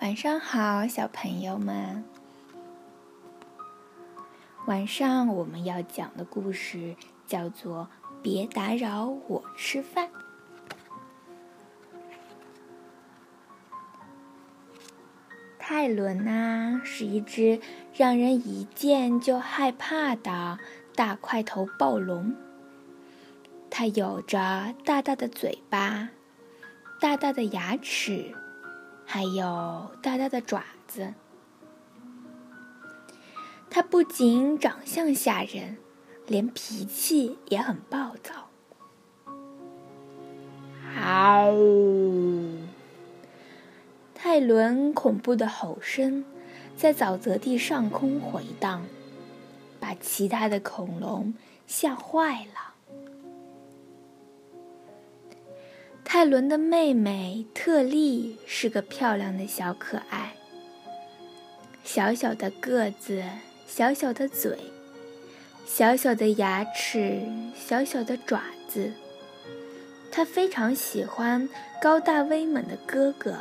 晚上好，小朋友们。晚上我们要讲的故事叫做《别打扰我吃饭》。泰伦啊，是一只让人一见就害怕的大块头暴龙。它有着大大的嘴巴，大大的牙齿。还有大大的爪子，它不仅长相吓人，连脾气也很暴躁。嗷！泰伦恐怖的吼声在沼泽地上空回荡，把其他的恐龙吓坏了。泰伦的妹妹特丽是个漂亮的小可爱，小小的个子，小小的嘴，小小的牙齿，小小的爪子。她非常喜欢高大威猛的哥哥，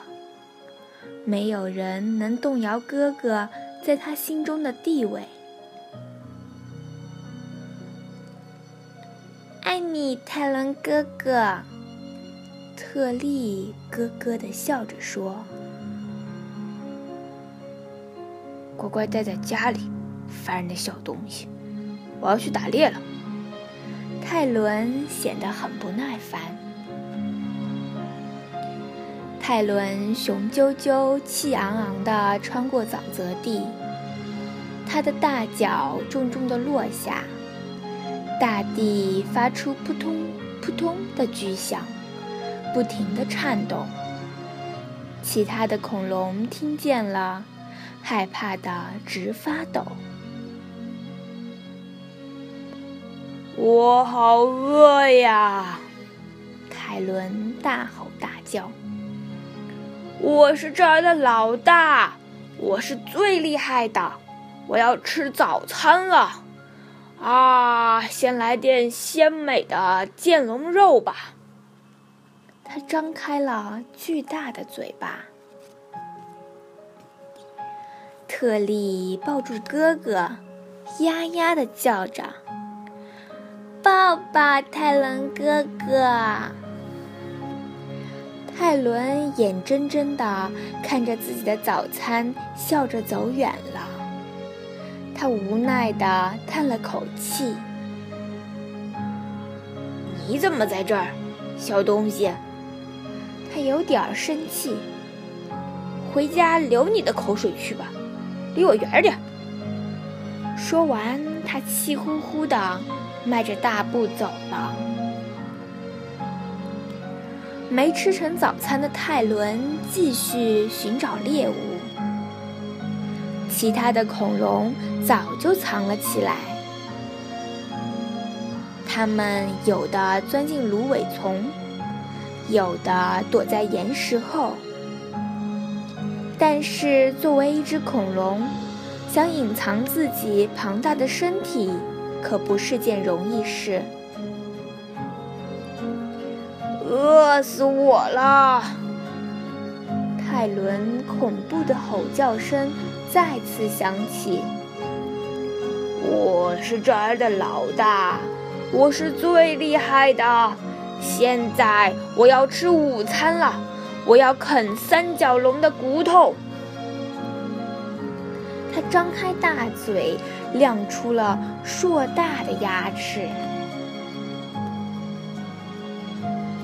没有人能动摇哥哥在她心中的地位。爱你，泰伦哥哥。特利咯咯的笑着说：“乖乖待在家里，烦人的小东西！我要去打猎了。”泰伦显得很不耐烦。泰伦雄赳赳、气昂昂地穿过沼泽地，他的大脚重重地落下，大地发出扑通扑通的巨响。不停地颤动，其他的恐龙听见了，害怕的直发抖。我好饿呀！凯伦大吼大叫：“我是这儿的老大，我是最厉害的，我要吃早餐了！啊，先来点鲜美的剑龙肉吧！”他张开了巨大的嘴巴，特利抱住哥哥，呀呀的叫着：“抱抱泰伦哥哥！”泰伦眼睁睁的看着自己的早餐笑着走远了，他无奈的叹了口气：“你怎么在这儿，小东西？”他有点生气，回家流你的口水去吧，离我远点。说完，他气呼呼的迈着大步走了。没吃成早餐的泰伦继续寻找猎物，其他的恐龙早就藏了起来，它们有的钻进芦苇丛。有的躲在岩石后，但是作为一只恐龙，想隐藏自己庞大的身体可不是件容易事。饿死我了！泰伦恐怖的吼叫声再次响起。我是这儿的老大，我是最厉害的。现在我要吃午餐了，我要啃三角龙的骨头。他张开大嘴，亮出了硕大的牙齿。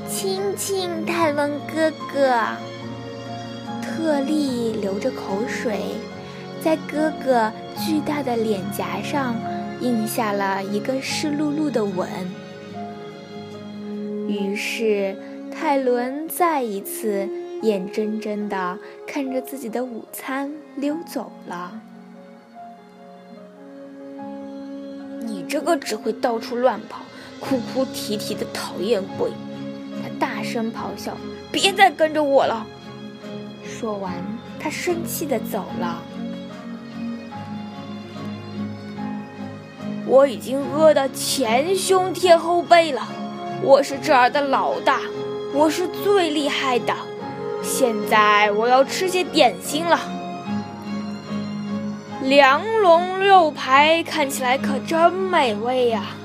亲亲泰伦哥哥，特利流着口水，在哥哥巨大的脸颊上印下了一个湿漉漉的吻。于是，泰伦再一次眼睁睁地看着自己的午餐溜走了。你这个只会到处乱跑、哭哭啼啼的讨厌鬼！他大声咆哮：“别再跟着我了！”说完，他生气的走了。我已经饿得前胸贴后背了。我是这儿的老大，我是最厉害的。现在我要吃些点心了。凉龙肉排看起来可真美味呀！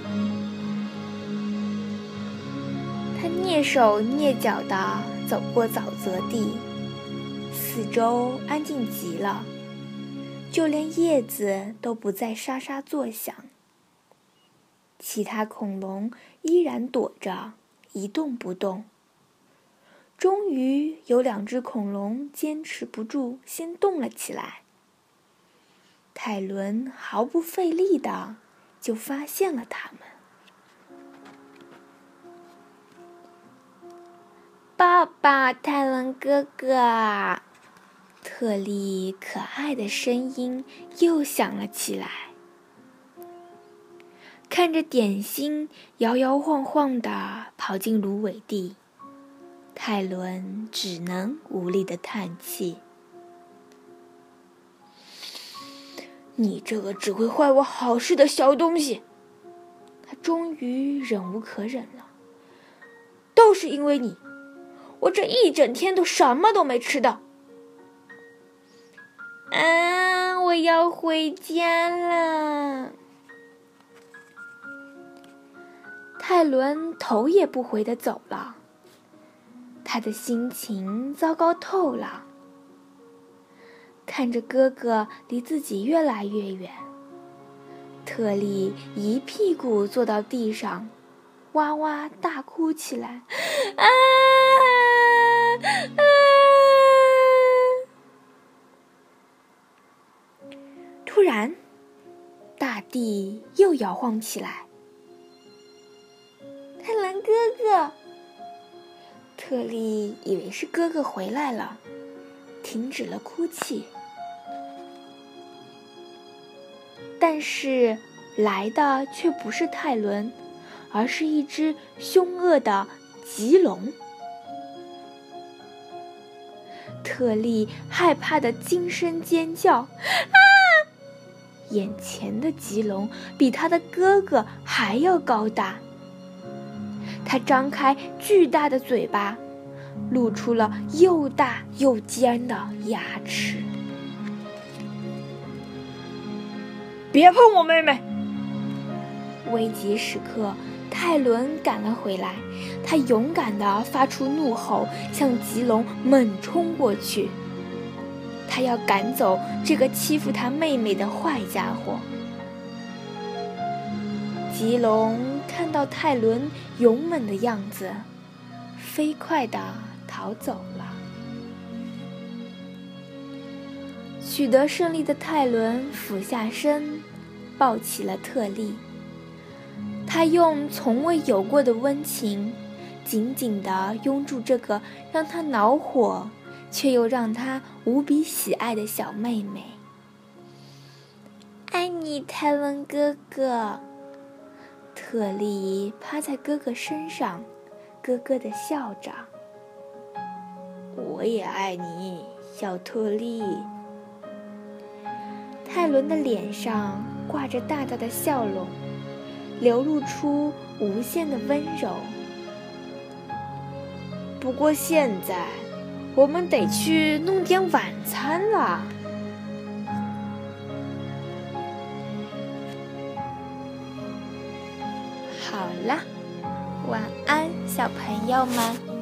他蹑手蹑脚地走过沼泽地，四周安静极了，就连叶子都不再沙沙作响。其他恐龙依然躲着，一动不动。终于有两只恐龙坚持不住，先动了起来。泰伦毫不费力的就发现了他们。抱抱，泰伦哥哥！特利可爱的声音又响了起来。看着点心摇摇晃晃地跑进芦苇地，泰伦只能无力地叹气：“你这个只会坏我好事的小东西！”他终于忍无可忍了，都是因为你，我这一整天都什么都没吃到。啊，我要回家了。泰伦头也不回的走了，他的心情糟糕透了。看着哥哥离自己越来越远，特利一屁股坐到地上，哇哇大哭起来。啊啊！突然，大地又摇晃起来。泰伦哥哥，特利以为是哥哥回来了，停止了哭泣。但是来的却不是泰伦，而是一只凶恶的棘龙。特利害怕的惊声尖叫：“啊！”眼前的棘龙比他的哥哥还要高大。他张开巨大的嘴巴，露出了又大又尖的牙齿。别碰我妹妹！危急时刻，泰伦赶了回来，他勇敢地发出怒吼，向棘龙猛冲过去。他要赶走这个欺负他妹妹的坏家伙。棘龙看到泰伦勇猛的样子，飞快地逃走了。取得胜利的泰伦俯下身，抱起了特利。他用从未有过的温情，紧紧地拥住这个让他恼火却又让他无比喜爱的小妹妹。爱你，泰伦哥哥。特利趴在哥哥身上，咯咯的笑着。我也爱你，小特利。泰伦的脸上挂着大大的笑容，流露出无限的温柔。不过现在，我们得去弄点晚餐了。好了，晚安，小朋友们。